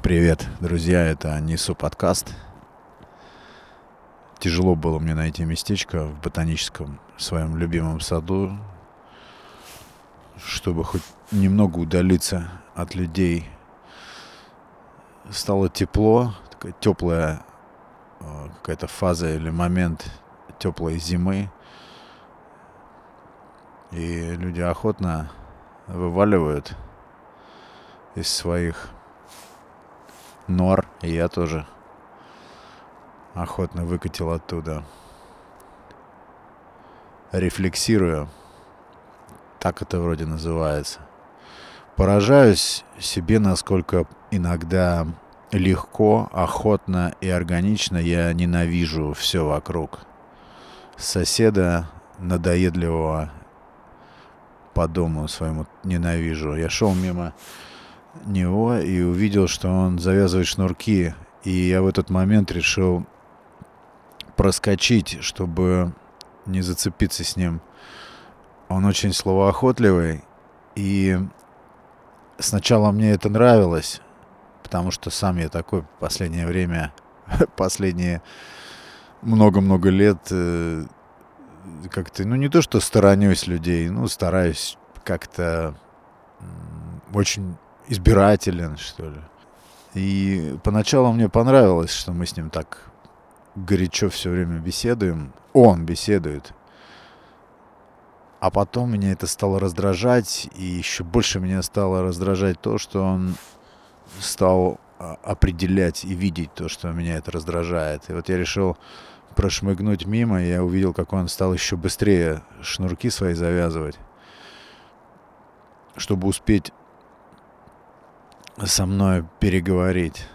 Привет, друзья, это Несу подкаст. Тяжело было мне найти местечко в ботаническом своем любимом саду, чтобы хоть немного удалиться от людей. Стало тепло, такая теплая э, какая-то фаза или момент теплой зимы. И люди охотно вываливают из своих нор, и я тоже охотно выкатил оттуда. Рефлексирую. Так это вроде называется. Поражаюсь себе, насколько иногда легко, охотно и органично я ненавижу все вокруг. Соседа надоедливого по дому своему ненавижу. Я шел мимо него и увидел, что он завязывает шнурки. И я в этот момент решил проскочить, чтобы не зацепиться с ним. Он очень словоохотливый, и сначала мне это нравилось, потому что сам я такой в последнее время, последние много-много лет э, как-то, ну не то что сторонюсь людей, ну стараюсь как-то очень избирателен, что ли. И поначалу мне понравилось, что мы с ним так горячо все время беседуем. Он беседует. А потом меня это стало раздражать, и еще больше меня стало раздражать то, что он стал а, определять и видеть то, что меня это раздражает. И вот я решил прошмыгнуть мимо, и я увидел, как он стал еще быстрее шнурки свои завязывать, чтобы успеть со мной переговорить.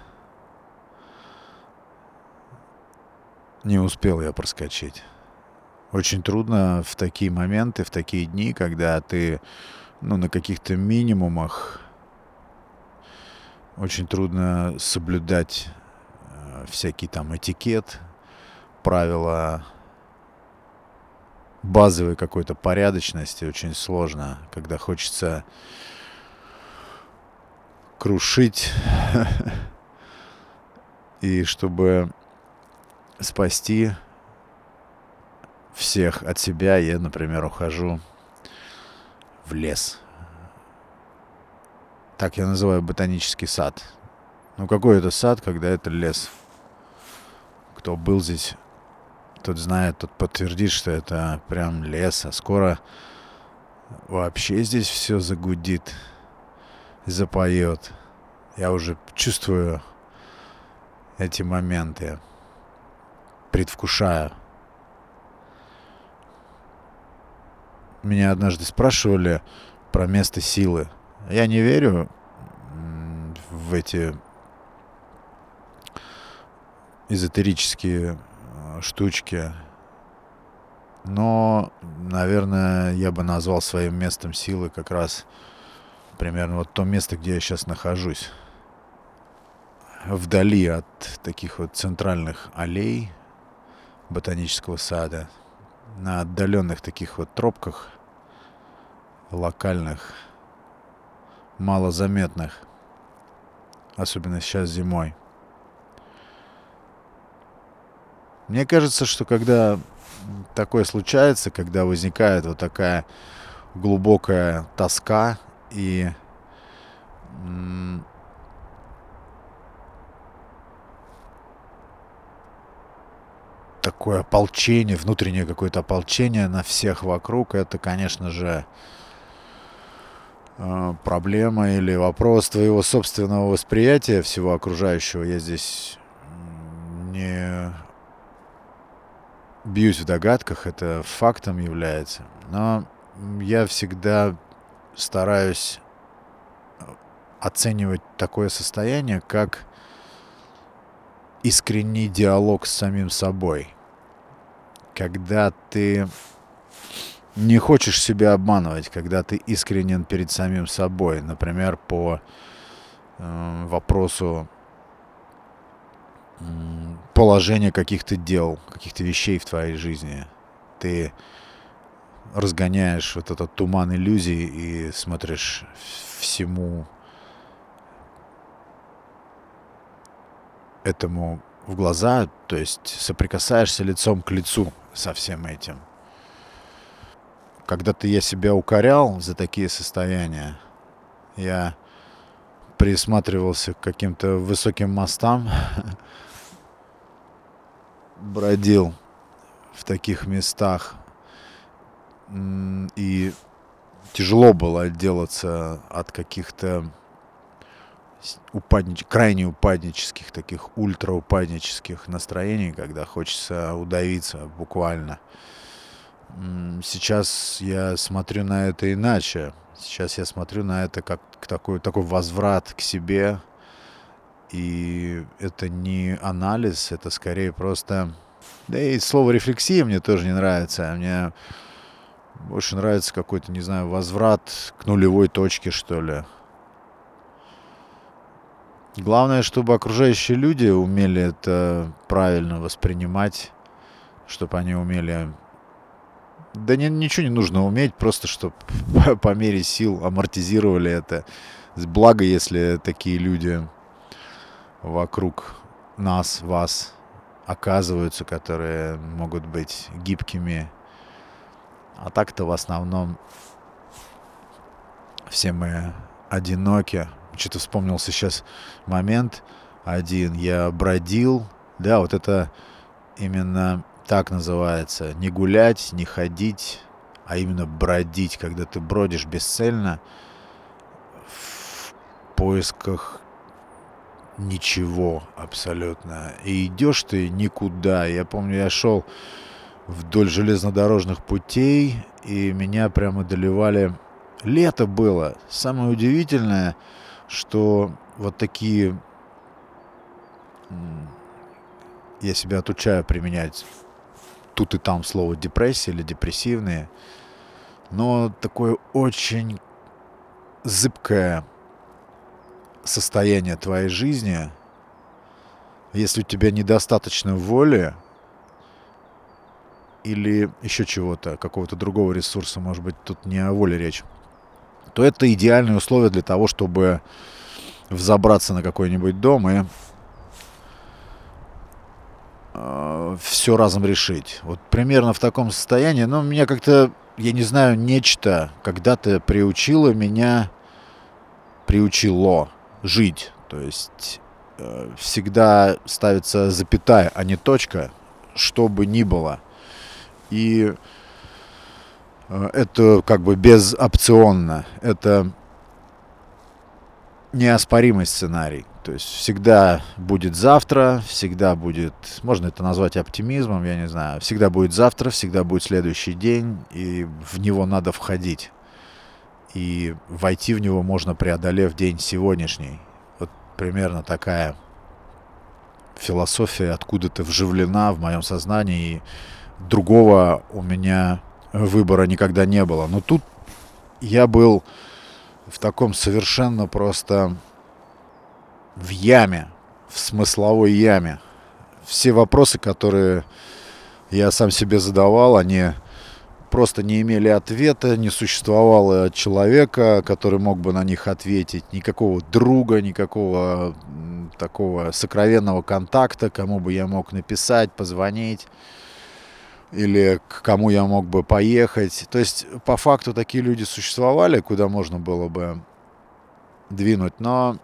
Не успел я проскочить. Очень трудно в такие моменты, в такие дни, когда ты ну, на каких-то минимумах очень трудно соблюдать э, всякий там этикет, правила базовой какой-то порядочности. Очень сложно, когда хочется крушить. И чтобы спасти всех от себя, я, например, ухожу в лес. Так я называю ботанический сад. Ну какой это сад, когда это лес? Кто был здесь, тот знает, тот подтвердит, что это прям лес. А скоро вообще здесь все загудит запоет. Я уже чувствую эти моменты, предвкушаю. Меня однажды спрашивали про место силы. Я не верю в эти эзотерические э, штучки. Но, наверное, я бы назвал своим местом силы как раз примерно вот то место, где я сейчас нахожусь. Вдали от таких вот центральных аллей ботанического сада, на отдаленных таких вот тропках, локальных, малозаметных, особенно сейчас зимой. Мне кажется, что когда такое случается, когда возникает вот такая глубокая тоска и такое ополчение, внутреннее какое-то ополчение на всех вокруг, это, конечно же, э, проблема или вопрос твоего собственного восприятия всего окружающего. Я здесь не бьюсь в догадках, это фактом является. Но я всегда стараюсь э, оценивать такое состояние как искренний диалог с самим собой. Когда ты не хочешь себя обманывать, когда ты искренен перед самим собой. Например, по э, вопросу э, положения каких-то дел, каких-то вещей в твоей жизни. Ты разгоняешь вот этот туман иллюзий и смотришь всему этому в глаза, то есть соприкасаешься лицом к лицу со всем этим. Когда-то я себя укорял за такие состояния. Я присматривался к каким-то высоким мостам, бродил в таких местах. И тяжело было отделаться от каких-то упаднич... крайне упаднических, таких ультраупаднических настроений, когда хочется удавиться буквально. Сейчас я смотрю на это иначе. Сейчас я смотрю на это как такой, такой возврат к себе. И это не анализ, это скорее просто... Да и слово рефлексия мне тоже не нравится. Мне больше нравится какой-то, не знаю, возврат к нулевой точке, что ли. Главное, чтобы окружающие люди умели это правильно воспринимать, чтобы они умели... Да не, ничего не нужно уметь, просто чтобы по мере сил амортизировали это. Благо, если такие люди вокруг нас, вас оказываются, которые могут быть гибкими. А так-то в основном все мы одиноки, что-то вспомнился сейчас момент один. Я бродил, да, вот это именно так называется. Не гулять, не ходить, а именно бродить, когда ты бродишь бесцельно в поисках ничего абсолютно. И идешь ты никуда. Я помню, я шел вдоль железнодорожных путей, и меня прямо доливали... Лето было. Самое удивительное — что вот такие я себя отучаю применять тут и там слово депрессия или депрессивные, но такое очень зыбкое состояние твоей жизни, если у тебя недостаточно воли или еще чего-то, какого-то другого ресурса, может быть, тут не о воле речь, то это идеальные условия для того, чтобы взобраться на какой-нибудь дом и э, все разом решить. Вот примерно в таком состоянии. Но меня как-то, я не знаю, нечто когда-то приучило меня, приучило жить. То есть э, всегда ставится запятая, а не точка, что бы ни было. И Э, это как бы безопционно. Это неоспоримый сценарий. То есть всегда будет завтра, всегда будет, можно это назвать оптимизмом, я не знаю, всегда будет завтра, всегда будет следующий день, и в него надо входить. И войти в него можно, преодолев день сегодняшний. Вот примерно такая философия откуда-то вживлена в моем сознании, и другого у меня выбора никогда не было. Но тут я был в таком совершенно просто в яме, в смысловой яме. Все вопросы, которые я сам себе задавал, они просто не имели ответа, не существовало человека, который мог бы на них ответить, никакого друга, никакого такого сокровенного контакта, кому бы я мог написать, позвонить или к кому я мог бы поехать. То есть, по факту, такие люди существовали, куда можно было бы двинуть, но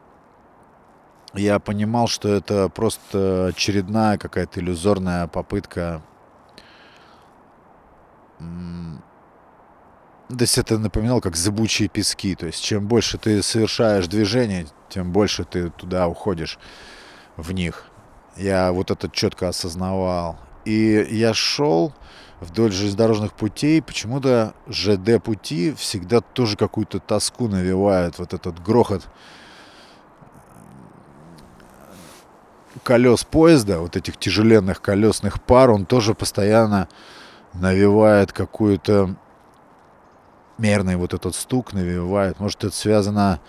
я понимал, что это просто очередная какая-то иллюзорная попытка. То есть это напоминало как зыбучие пески. То есть чем больше ты совершаешь движение, тем больше ты туда уходишь в них. Я вот это четко осознавал. И я шел вдоль железнодорожных путей. Почему-то ЖД-пути всегда тоже какую-то тоску навевают. Вот этот грохот колес поезда, вот этих тяжеленных колесных пар, он тоже постоянно навевает какую-то мерный вот этот стук навевает. Может, это связано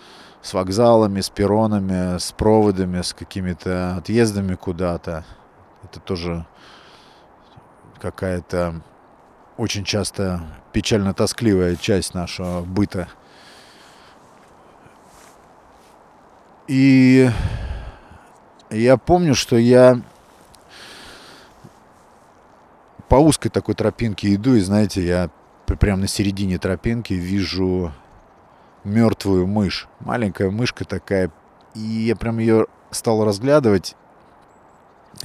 с вокзалами, с перронами, с проводами, с какими-то отъездами куда-то. Это тоже какая-то очень часто печально-тоскливая часть нашего быта. И Я помню, что я по узкой такой тропинке иду, и знаете, я прямо на середине тропинки вижу мертвую мышь. Маленькая мышка такая. И я прям ее стал разглядывать,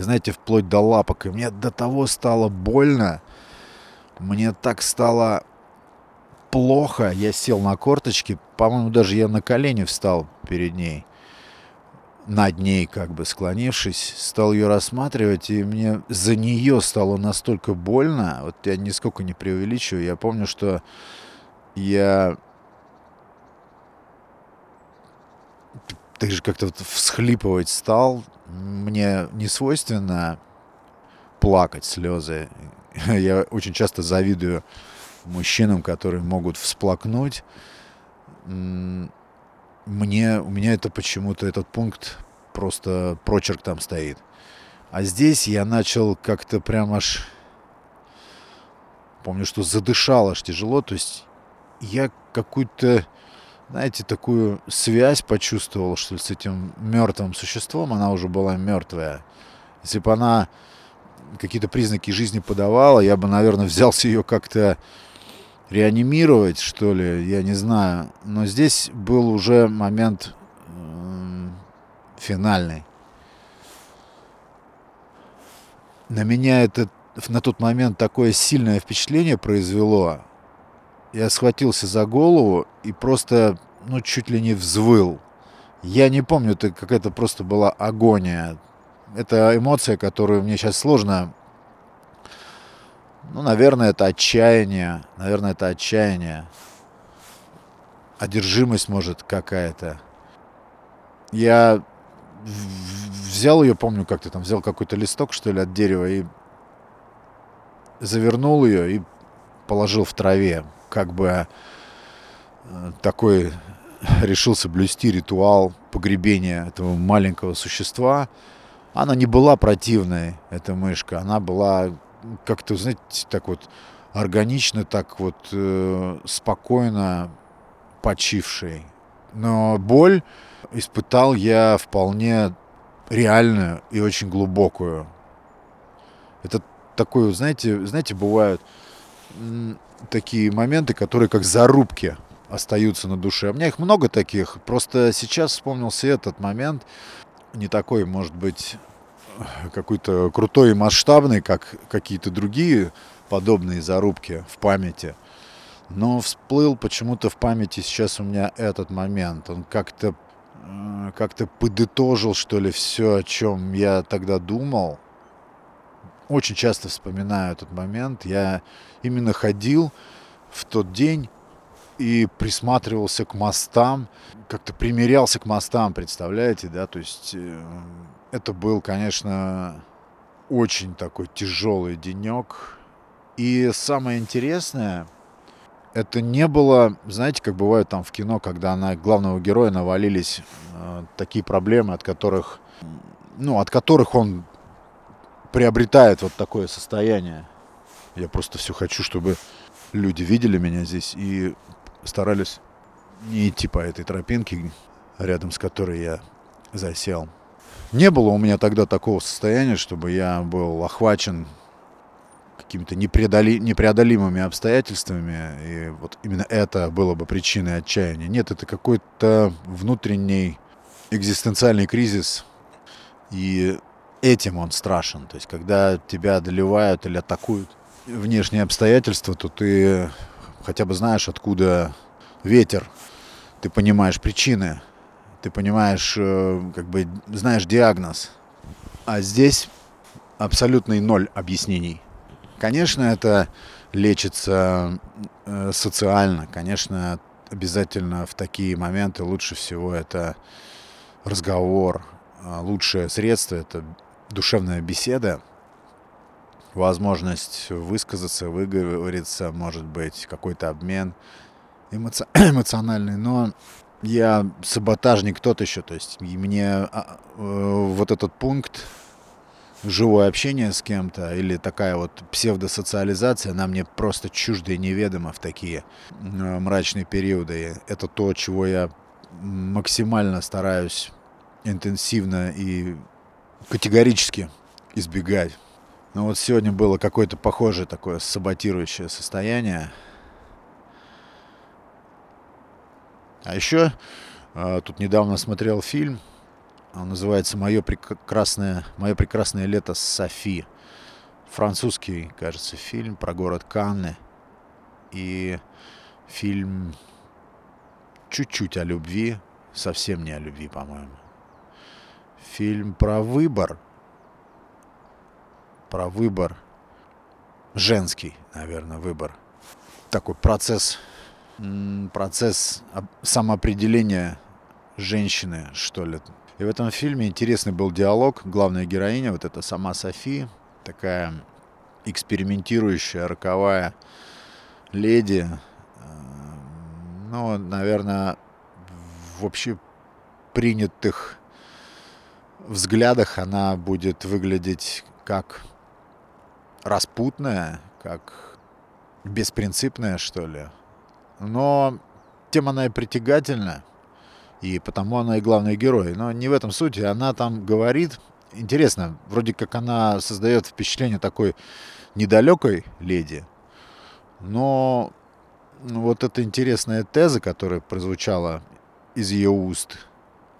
знаете, вплоть до лапок. И мне до того стало больно. Мне так стало плохо. Я сел на корточки. По-моему, даже я на колени встал перед ней над ней, как бы склонившись, стал ее рассматривать, и мне за нее стало настолько больно, вот я нисколько не преувеличиваю, я помню, что я так же как-то вот всхлипывать стал, мне не свойственно плакать слезы. Я очень часто завидую мужчинам, которые могут всплакнуть мне, у меня это почему-то этот пункт просто прочерк там стоит. А здесь я начал как-то прям аж... Помню, что задышал аж тяжело. То есть я какую-то, знаете, такую связь почувствовал, что ли, с этим мертвым существом. Она уже была мертвая. Если бы она какие-то признаки жизни подавала, я бы, наверное, взялся ее как-то реанимировать, что ли, я не знаю. Но здесь был уже момент финальный. На меня это на тот момент такое сильное впечатление произвело. Я схватился за голову и просто, ну, чуть ли не взвыл. Я не помню, это какая-то просто была агония. Это эмоция, которую мне сейчас сложно ну, наверное, это отчаяние. Наверное, это отчаяние. Одержимость, может, какая-то. Я взял ее, помню, как-то там взял какой-то листок, что ли, от дерева и завернул ее и положил в траве. Как бы э, такой решил соблюсти ритуал погребения этого маленького существа. Она не была противной, эта мышка. Она была как-то, знаете, так вот органично, так вот э, спокойно почивший. Но боль испытал я вполне реальную и очень глубокую. Это такое, знаете, знаете, бывают такие моменты, которые как зарубки остаются на душе. У меня их много таких. Просто сейчас вспомнился этот момент. Не такой, может быть, какой-то крутой и масштабный, как какие-то другие подобные зарубки в памяти. Но всплыл почему-то в памяти сейчас у меня этот момент. Он как-то э, как-то подытожил, что ли, все, о чем я тогда думал. Очень часто вспоминаю этот момент. Я именно ходил в тот день и присматривался к мостам, как-то примерялся к мостам, представляете, да, то есть э, это был, конечно, очень такой тяжелый денек. И самое интересное, это не было, знаете, как бывает там в кино, когда на главного героя навалились э, такие проблемы, от которых, ну, от которых он приобретает вот такое состояние. Я просто все хочу, чтобы люди видели меня здесь и старались не идти по этой тропинке, рядом с которой я засел. Не было у меня тогда такого состояния, чтобы я был охвачен какими-то непреодоли... непреодолимыми обстоятельствами, и вот именно это было бы причиной отчаяния. Нет, это какой-то внутренний экзистенциальный кризис, и этим он страшен. То есть, когда тебя одолевают или атакуют внешние обстоятельства, то ты хотя бы знаешь, откуда ветер, ты понимаешь причины, ты понимаешь, э, как бы знаешь диагноз. А здесь абсолютный ноль объяснений. Конечно, это лечится э, социально, конечно, обязательно в такие моменты лучше всего это разговор, а лучшее средство это душевная беседа, возможность высказаться, выговориться, может быть, какой-то обмен эмоци... эмоциональный. Но я саботажник тот еще, то есть мне а, э, вот этот пункт живое общение с кем-то или такая вот псевдосоциализация, она мне просто чужда и неведома в такие э, мрачные периоды. Это то, чего я максимально стараюсь интенсивно и категорически избегать. Но вот сегодня было какое-то похожее такое саботирующее состояние. А еще э, тут недавно смотрел фильм, он называется «Мое прекрасное, Мое прекрасное лето с Софи». Французский, кажется, фильм про город Канны. И фильм чуть-чуть о любви, совсем не о любви, по-моему. Фильм про выбор. Про выбор. Женский, наверное, выбор. Такой процесс, процесс самоопределения женщины, что ли. И в этом фильме интересный был диалог. Главная героиня, вот это сама Софи, такая экспериментирующая, роковая леди, ну, наверное, в общепринятых взглядах она будет выглядеть как распутная, как беспринципная, что ли. Но тем она и притягательна, и потому она и главный герой. Но не в этом суть. Она там говорит, интересно, вроде как она создает впечатление такой недалекой леди, но вот эта интересная теза, которая прозвучала из ее уст.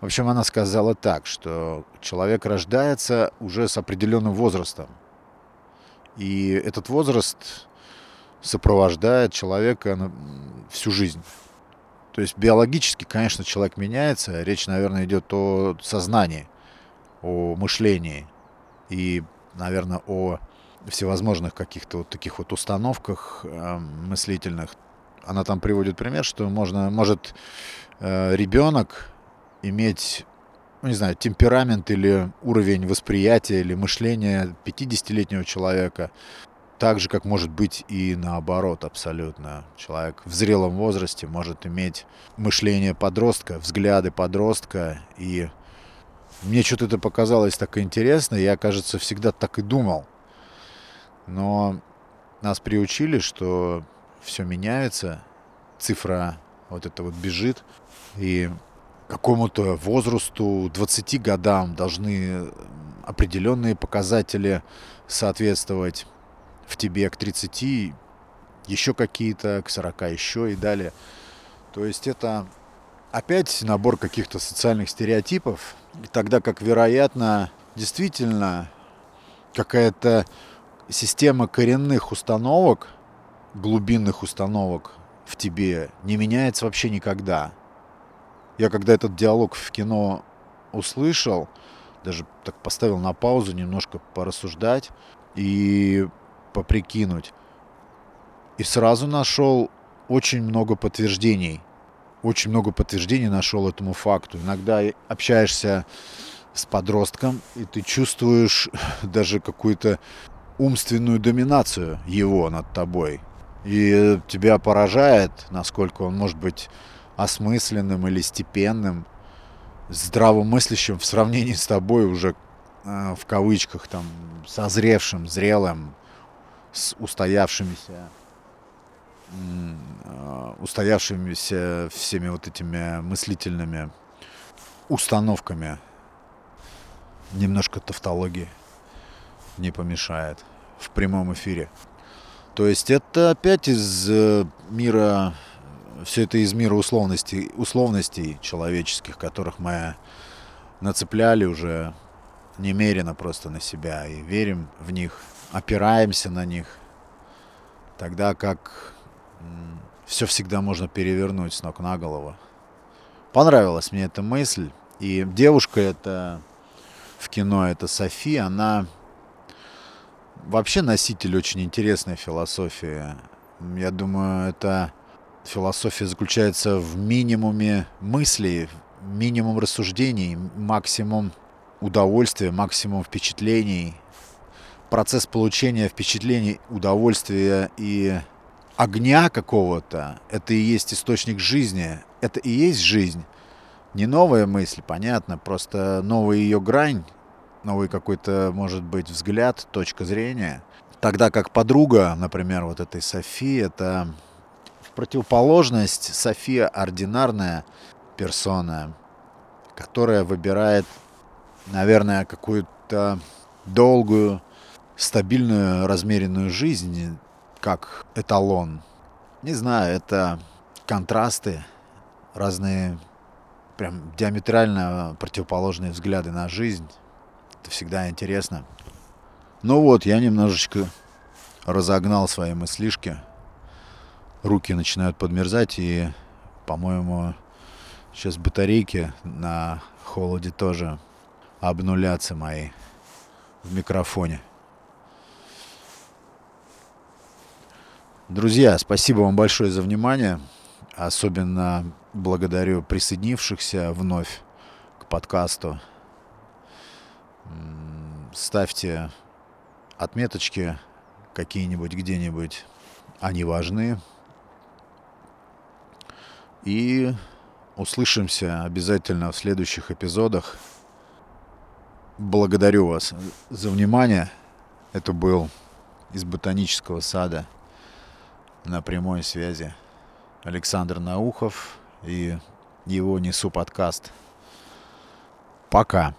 В общем, она сказала так, что человек рождается уже с определенным возрастом. И этот возраст сопровождает человека всю жизнь. То есть биологически, конечно, человек меняется. Речь, наверное, идет о сознании, о мышлении и, наверное, о всевозможных каких-то вот таких вот установках э, мыслительных она там приводит пример, что можно, может э, ребенок иметь, ну, не знаю, темперамент или уровень восприятия или мышления 50-летнего человека, так же, как может быть и наоборот абсолютно. Человек в зрелом возрасте может иметь мышление подростка, взгляды подростка. И мне что-то это показалось так интересно. Я, кажется, всегда так и думал. Но нас приучили, что все меняется, цифра вот это вот бежит, и какому-то возрасту, 20 годам должны определенные показатели соответствовать в тебе к 30, еще какие-то, к 40 еще и далее. То есть это опять набор каких-то социальных стереотипов, тогда как, вероятно, действительно какая-то система коренных установок – глубинных установок в тебе не меняется вообще никогда. Я когда этот диалог в кино услышал, даже так поставил на паузу немножко порассуждать и поприкинуть. И сразу нашел очень много подтверждений. Очень много подтверждений нашел этому факту. Иногда общаешься с подростком, и ты чувствуешь даже какую-то умственную доминацию его над тобой. И тебя поражает, насколько он может быть осмысленным или степенным, здравомыслящим в сравнении с тобой уже э, в кавычках там созревшим, зрелым, с устоявшимися э, устоявшимися всеми вот этими мыслительными установками. Немножко тавтологии не помешает в прямом эфире. То есть это опять из э, мира, все это из мира условностей, условностей человеческих, которых мы нацепляли уже немерено просто на себя и верим в них, опираемся на них, тогда как все всегда можно перевернуть с ног на голову. Понравилась мне эта мысль. И девушка это в кино, это Софи, она вообще носитель очень интересной философии. Я думаю, это философия заключается в минимуме мыслей, минимум рассуждений, максимум удовольствия, максимум впечатлений. Процесс получения впечатлений, удовольствия и огня какого-то, это и есть источник жизни, это и есть жизнь. Не новая мысль, понятно, просто новая ее грань, новый какой-то, может быть, взгляд, точка зрения. Тогда как подруга, например, вот этой Софии, это противоположность София ординарная персона, которая выбирает наверное, какую-то долгую, стабильную, размеренную жизнь как эталон. Не знаю, это контрасты, разные прям диаметрально противоположные взгляды на жизнь. Это всегда интересно. Ну вот, я немножечко разогнал свои мыслишки. Руки начинают подмерзать и, по-моему, сейчас батарейки на холоде тоже обнулятся мои в микрофоне. Друзья, спасибо вам большое за внимание. Особенно благодарю присоединившихся вновь к подкасту. Ставьте отметочки какие-нибудь где-нибудь. Они важны. И услышимся обязательно в следующих эпизодах. Благодарю вас за внимание. Это был из ботанического сада на прямой связи Александр Наухов и его несу подкаст. Пока.